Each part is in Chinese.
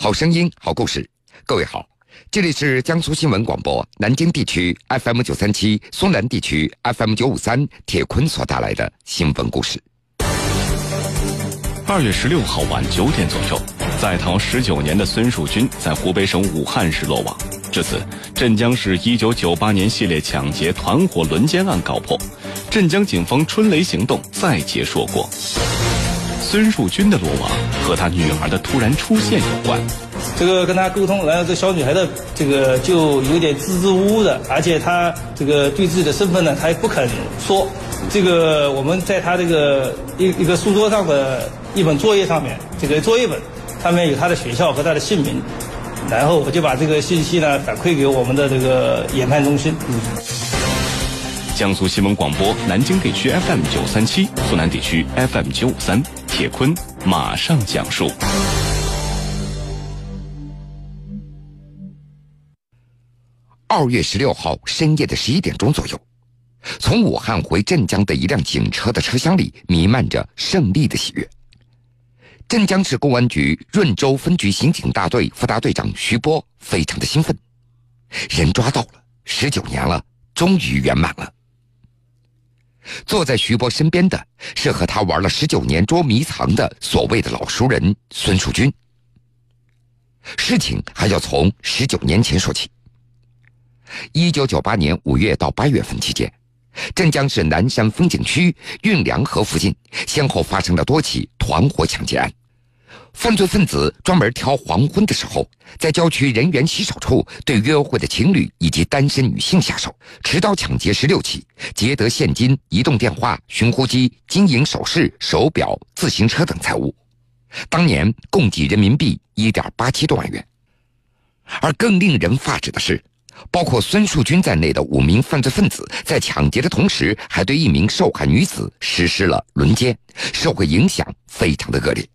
好声音，好故事。各位好，这里是江苏新闻广播南京地区 FM 九三七，松南地区 FM 九五三，铁坤所带来的新闻故事。二月十六号晚九点左右，在逃十九年的孙树军在湖北省武汉市落网。至此，镇江市一九九八年系列抢劫团伙轮奸案告破，镇江警方春雷行动再结硕果。孙树军的落网和他女儿的突然出现有关。这个跟他沟通，然后这小女孩的这个就有点支支吾吾的，而且她这个对自己的身份呢，她也不肯说。这个我们在她这个一一个书桌上的一本作业上面，这个作业本上面有她的学校和她的姓名，然后我就把这个信息呢反馈给我们的这个研判中心。嗯江苏新闻广播南京地区 FM 九三七，苏南地区 FM 九五三。铁坤马上讲述。二月十六号深夜的十一点钟左右，从武汉回镇江的一辆警车的车厢里弥漫着胜利的喜悦。镇江市公安局润州分局刑警大队副大队长徐波非常的兴奋，人抓到了，十九年了，终于圆满了。坐在徐波身边的是和他玩了十九年捉迷藏的所谓的老熟人孙树军。事情还要从十九年前说起。一九九八年五月到八月份期间，镇江市南山风景区运粮河附近先后发生了多起团伙抢劫案。犯罪分子专门挑黄昏的时候，在郊区人员稀少处对约会的情侣以及单身女性下手，持刀抢劫十六起，劫得现金、移动电话、寻呼机、金银首饰、手表、自行车等财物，当年共计人民币一点八七多万元。而更令人发指的是，包括孙树军在内的五名犯罪分子在抢劫的同时，还对一名受害女子实施了轮奸，社会影响非常的恶劣。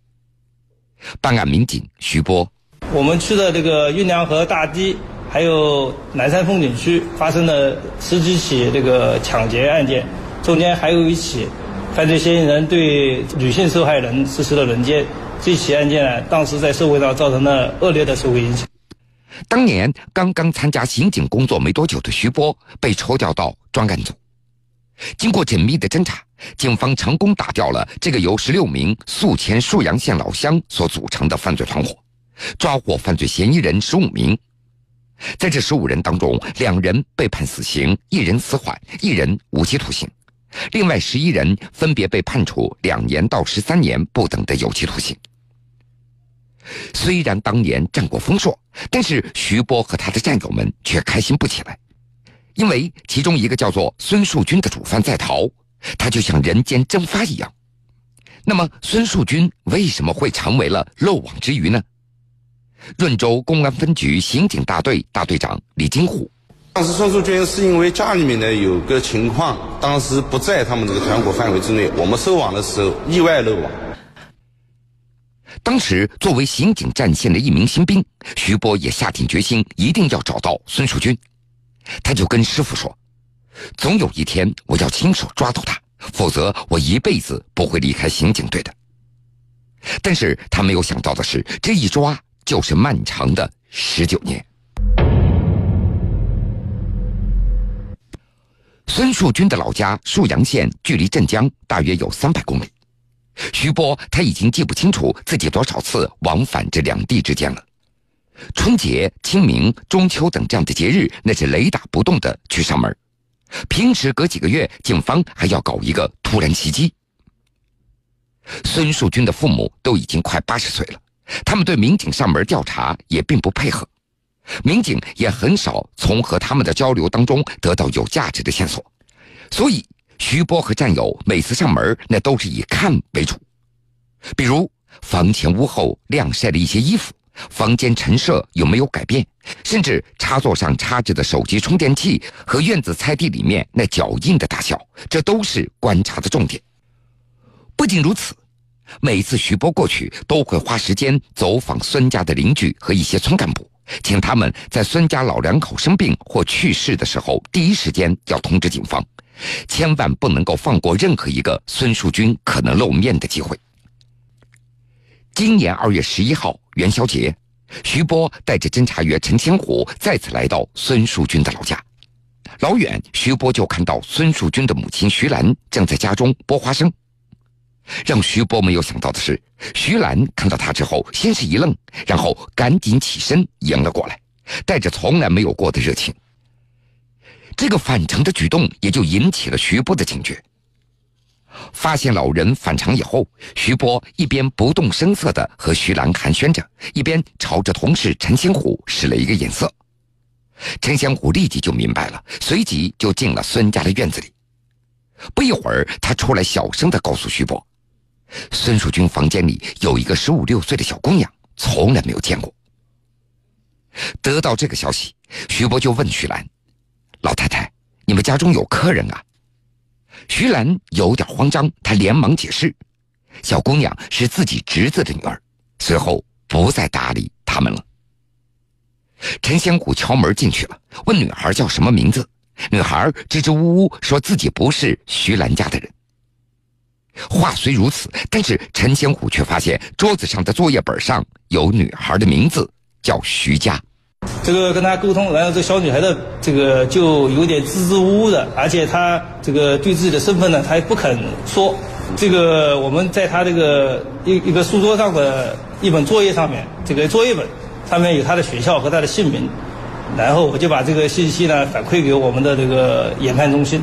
办案民警徐波，我们去的这个运粮河大堤，还有南山风景区发生了十几起这个抢劫案件，中间还有一起犯罪嫌疑人对女性受害人实施了轮奸。这起案件呢，当时在社会上造成了恶劣的社会影响。当年刚刚参加刑警工作没多久的徐波被抽调到专案组，经过缜密的侦查。警方成功打掉了这个由十六名宿迁沭阳县老乡所组成的犯罪团伙，抓获犯罪嫌疑人十五名。在这十五人当中，两人被判死刑，一人死缓，一人无期徒刑，另外十一人分别被判处两年到十三年不等的有期徒刑。虽然当年战果丰硕，但是徐波和他的战友们却开心不起来，因为其中一个叫做孙树军的主犯在逃。他就像人间蒸发一样。那么，孙树军为什么会成为了漏网之鱼呢？润州公安分局刑警大队大队长李金虎：当时孙树军是因为家里面呢有个情况，当时不在他们这个团伙范围之内，我们收网的时候意外漏网。当时作为刑警战线的一名新兵，徐波也下定决心一定要找到孙树军。他就跟师傅说。总有一天，我要亲手抓到他，否则我一辈子不会离开刑警队的。但是他没有想到的是，这一抓就是漫长的十九年。孙树军的老家沭阳县距离镇江大约有三百公里，徐波他已经记不清楚自己多少次往返这两地之间了。春节、清明、中秋等这样的节日，那是雷打不动的去上门。平时隔几个月，警方还要搞一个突然袭击。孙树军的父母都已经快八十岁了，他们对民警上门调查也并不配合，民警也很少从和他们的交流当中得到有价值的线索，所以徐波和战友每次上门那都是以看为主，比如房前屋后晾晒的一些衣服。房间陈设有没有改变？甚至插座上插着的手机充电器和院子菜地里面那脚印的大小，这都是观察的重点。不仅如此，每次徐波过去都会花时间走访孙家的邻居和一些村干部，请他们在孙家老两口生病或去世的时候，第一时间要通知警方，千万不能够放过任何一个孙树军可能露面的机会。今年二月十一号元宵节，徐波带着侦查员陈千虎再次来到孙树军的老家。老远，徐波就看到孙树军的母亲徐兰正在家中剥花生。让徐波没有想到的是，徐兰看到他之后，先是一愣，然后赶紧起身迎了过来，带着从来没有过的热情。这个反常的举动也就引起了徐波的警觉。发现老人反常以后，徐波一边不动声色地和徐兰寒暄着，一边朝着同事陈新虎使了一个眼色。陈先虎立即就明白了，随即就进了孙家的院子里。不一会儿，他出来小声地告诉徐波。孙树军房间里有一个十五六岁的小姑娘，从来没有见过。得到这个消息，徐波就问徐兰：“老太太，你们家中有客人啊？”徐兰有点慌张，她连忙解释：“小姑娘是自己侄子的女儿。”随后不再搭理他们了。陈先谷敲门进去了，问女孩叫什么名字。女孩支支吾吾说自己不是徐兰家的人。话虽如此，但是陈先虎却发现桌子上的作业本上有女孩的名字，叫徐佳。这个跟他沟通，然后这小女孩的这个就有点支支吾吾的，而且她这个对自己的身份呢，她也不肯说。这个我们在她这个一一个书桌上的一本作业上面，这个作业本上面有她的学校和她的姓名，然后我就把这个信息呢反馈给我们的这个研判中心。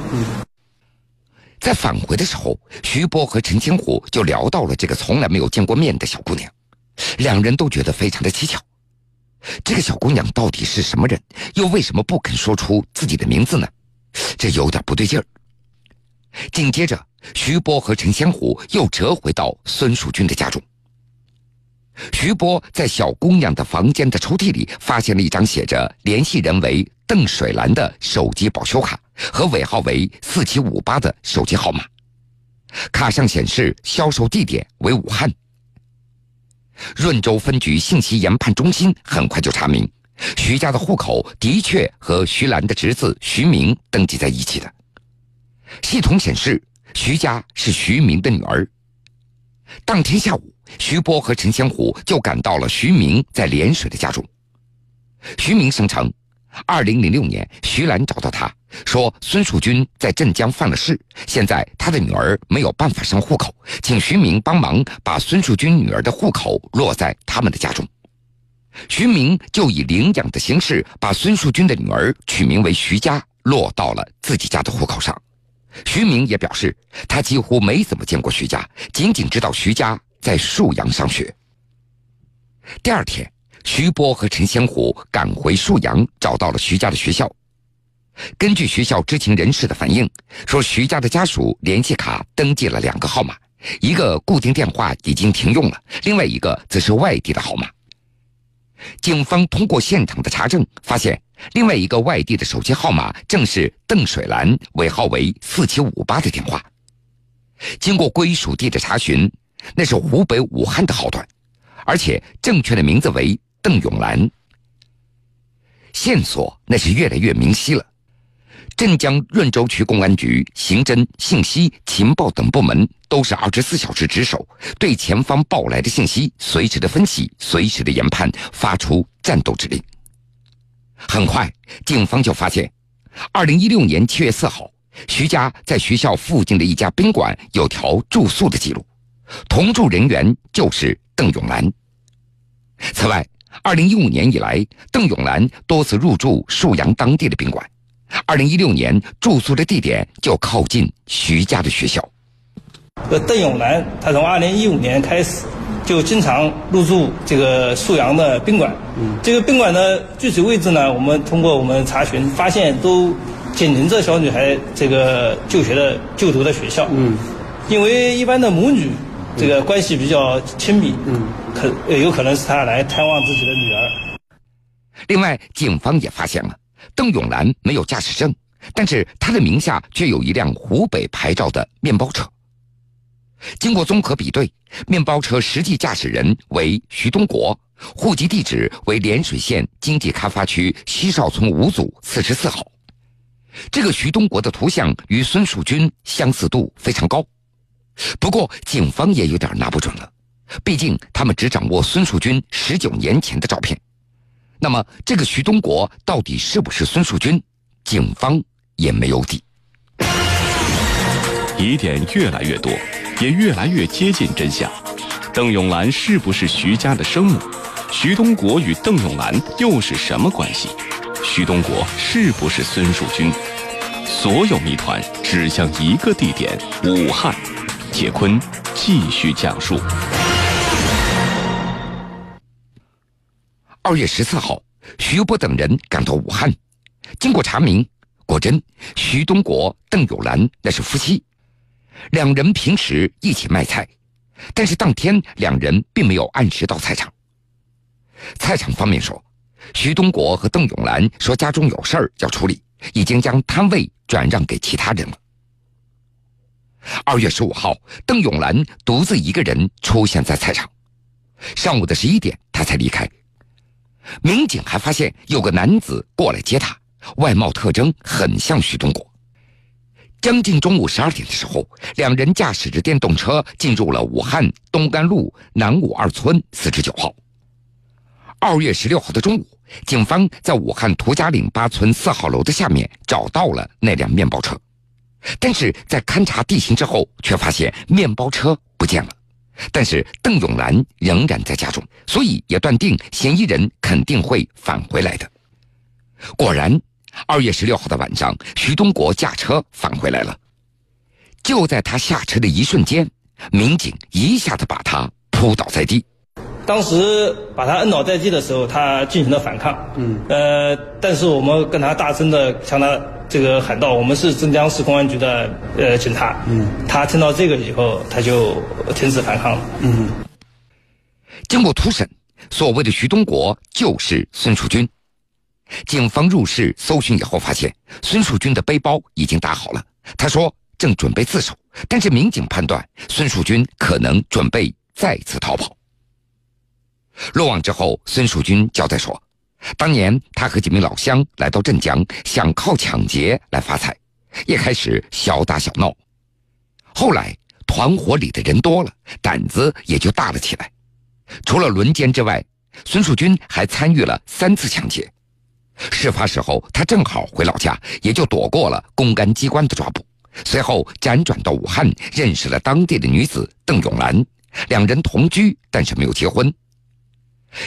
在返回的时候，徐波和陈清虎就聊到了这个从来没有见过面的小姑娘，两人都觉得非常的蹊跷。这个小姑娘到底是什么人？又为什么不肯说出自己的名字呢？这有点不对劲儿。紧接着，徐波和陈仙虎又折回到孙树军的家中。徐波在小姑娘的房间的抽屉里发现了一张写着联系人为邓水兰的手机保修卡。和尾号为四七五八的手机号码，卡上显示销售地点为武汉。润州分局信息研判中心很快就查明，徐家的户口的确和徐兰的侄子徐明登记在一起的。系统显示，徐家是徐明的女儿。当天下午，徐波和陈先虎就赶到了徐明在涟水的家中。徐明声称。二零零六年，徐兰找到他说：“孙树军在镇江犯了事，现在他的女儿没有办法上户口，请徐明帮忙把孙树军女儿的户口落在他们的家中。”徐明就以领养的形式把孙树军的女儿取名为徐佳，落到了自己家的户口上。徐明也表示，他几乎没怎么见过徐佳，仅仅知道徐佳在沭阳上学。第二天。徐波和陈先虎赶回沭阳，找到了徐家的学校。根据学校知情人士的反映，说徐家的家属联系卡登记了两个号码，一个固定电话已经停用了，另外一个则是外地的号码。警方通过现场的查证，发现另外一个外地的手机号码正是邓水兰尾号为四七五八的电话。经过归属地的查询，那是湖北武汉的号段，而且正确的名字为。邓永兰，线索那是越来越明晰了。镇江润州区公安局刑侦、信息、情报等部门都是二十四小时值守，对前方报来的信息随时的分析、随时的研判，发出战斗指令。很快，警方就发现，二零一六年七月四号，徐家在学校附近的一家宾馆有条住宿的记录，同住人员就是邓永兰。此外，二零一五年以来，邓永兰多次入住沭阳当地的宾馆。二零一六年住宿的地点就靠近徐家的学校。呃，邓永兰他从二零一五年开始就经常入住这个沭阳的宾馆。嗯，这个宾馆的具体位置呢，我们通过我们查询发现都紧邻着小女孩这个就学的就读的学校。嗯，因为一般的母女。这个关系比较亲密，嗯，可有可能是他来探望自己的女儿。另外，警方也发现了邓永兰没有驾驶证，但是他的名下却有一辆湖北牌照的面包车。经过综合比对，面包车实际驾驶人为徐东国，户籍地址为涟水县经济开发区西哨村五组四十四号。这个徐东国的图像与孙树军相似度非常高。不过，警方也有点拿不准了。毕竟他们只掌握孙树军十九年前的照片。那么，这个徐东国到底是不是孙树军？警方也没有底。疑点越来越多，也越来越接近真相。邓永兰是不是徐家的生母？徐东国与邓永兰又是什么关系？徐东国是不是孙树军？所有谜团指向一个地点——武汉。铁坤继续讲述。二月十四号，徐波等人赶到武汉，经过查明，果真徐东国、邓友兰那是夫妻，两人平时一起卖菜，但是当天两人并没有按时到菜场。菜场方面说，徐东国和邓永兰说家中有事儿要处理，已经将摊位转让给其他人了。二月十五号，邓永兰独自一个人出现在菜场。上午的十一点，他才离开。民警还发现有个男子过来接他，外貌特征很像徐东国。将近中午十二点的时候，两人驾驶着电动车进入了武汉东干路南五二村四十九号。二月十六号的中午，警方在武汉涂家岭八村四号楼的下面找到了那辆面包车。但是在勘察地形之后，却发现面包车不见了，但是邓永兰仍然在家中，所以也断定嫌疑人肯定会返回来的。果然，二月十六号的晚上，徐东国驾车返回来了。就在他下车的一瞬间，民警一下子把他扑倒在地。当时把他摁倒在地的时候，他进行了反抗。嗯，呃，但是我们跟他大声的向他这个喊道：“我们是镇江市公安局的呃警察。”嗯，他听到这个以后，他就停止反抗了。嗯，经过突审，所谓的徐东国就是孙树军。警方入室搜寻以后，发现孙树军的背包已经打好了。他说正准备自首，但是民警判断孙树军可能准备再次逃跑。落网之后，孙树军交代说，当年他和几名老乡来到镇江，想靠抢劫来发财，也开始小打小闹。后来团伙里的人多了，胆子也就大了起来。除了轮奸之外，孙树军还参与了三次抢劫。事发时候，他正好回老家，也就躲过了公安机关的抓捕。随后辗转到武汉，认识了当地的女子邓永兰，两人同居，但是没有结婚。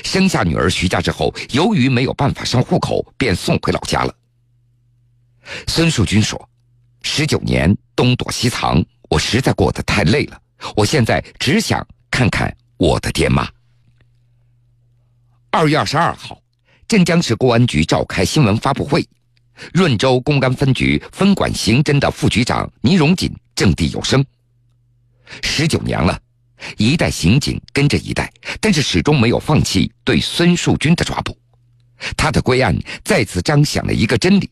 生下女儿徐家之后，由于没有办法上户口，便送回老家了。孙树军说：“十九年东躲西藏，我实在过得太累了。我现在只想看看我的爹妈。”二月二十二号，镇江市公安局召开新闻发布会，润州公安分局分管刑侦的副局长倪荣锦掷地有声：“十九年了。”一代刑警跟着一代，但是始终没有放弃对孙树军的抓捕。他的归案再次彰显了一个真理：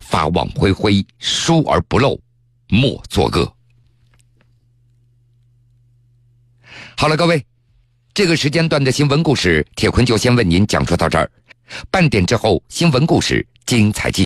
法网恢恢，疏而不漏，莫作恶。好了，各位，这个时间段的新闻故事，铁坤就先为您讲述到这儿。半点之后，新闻故事精彩继续。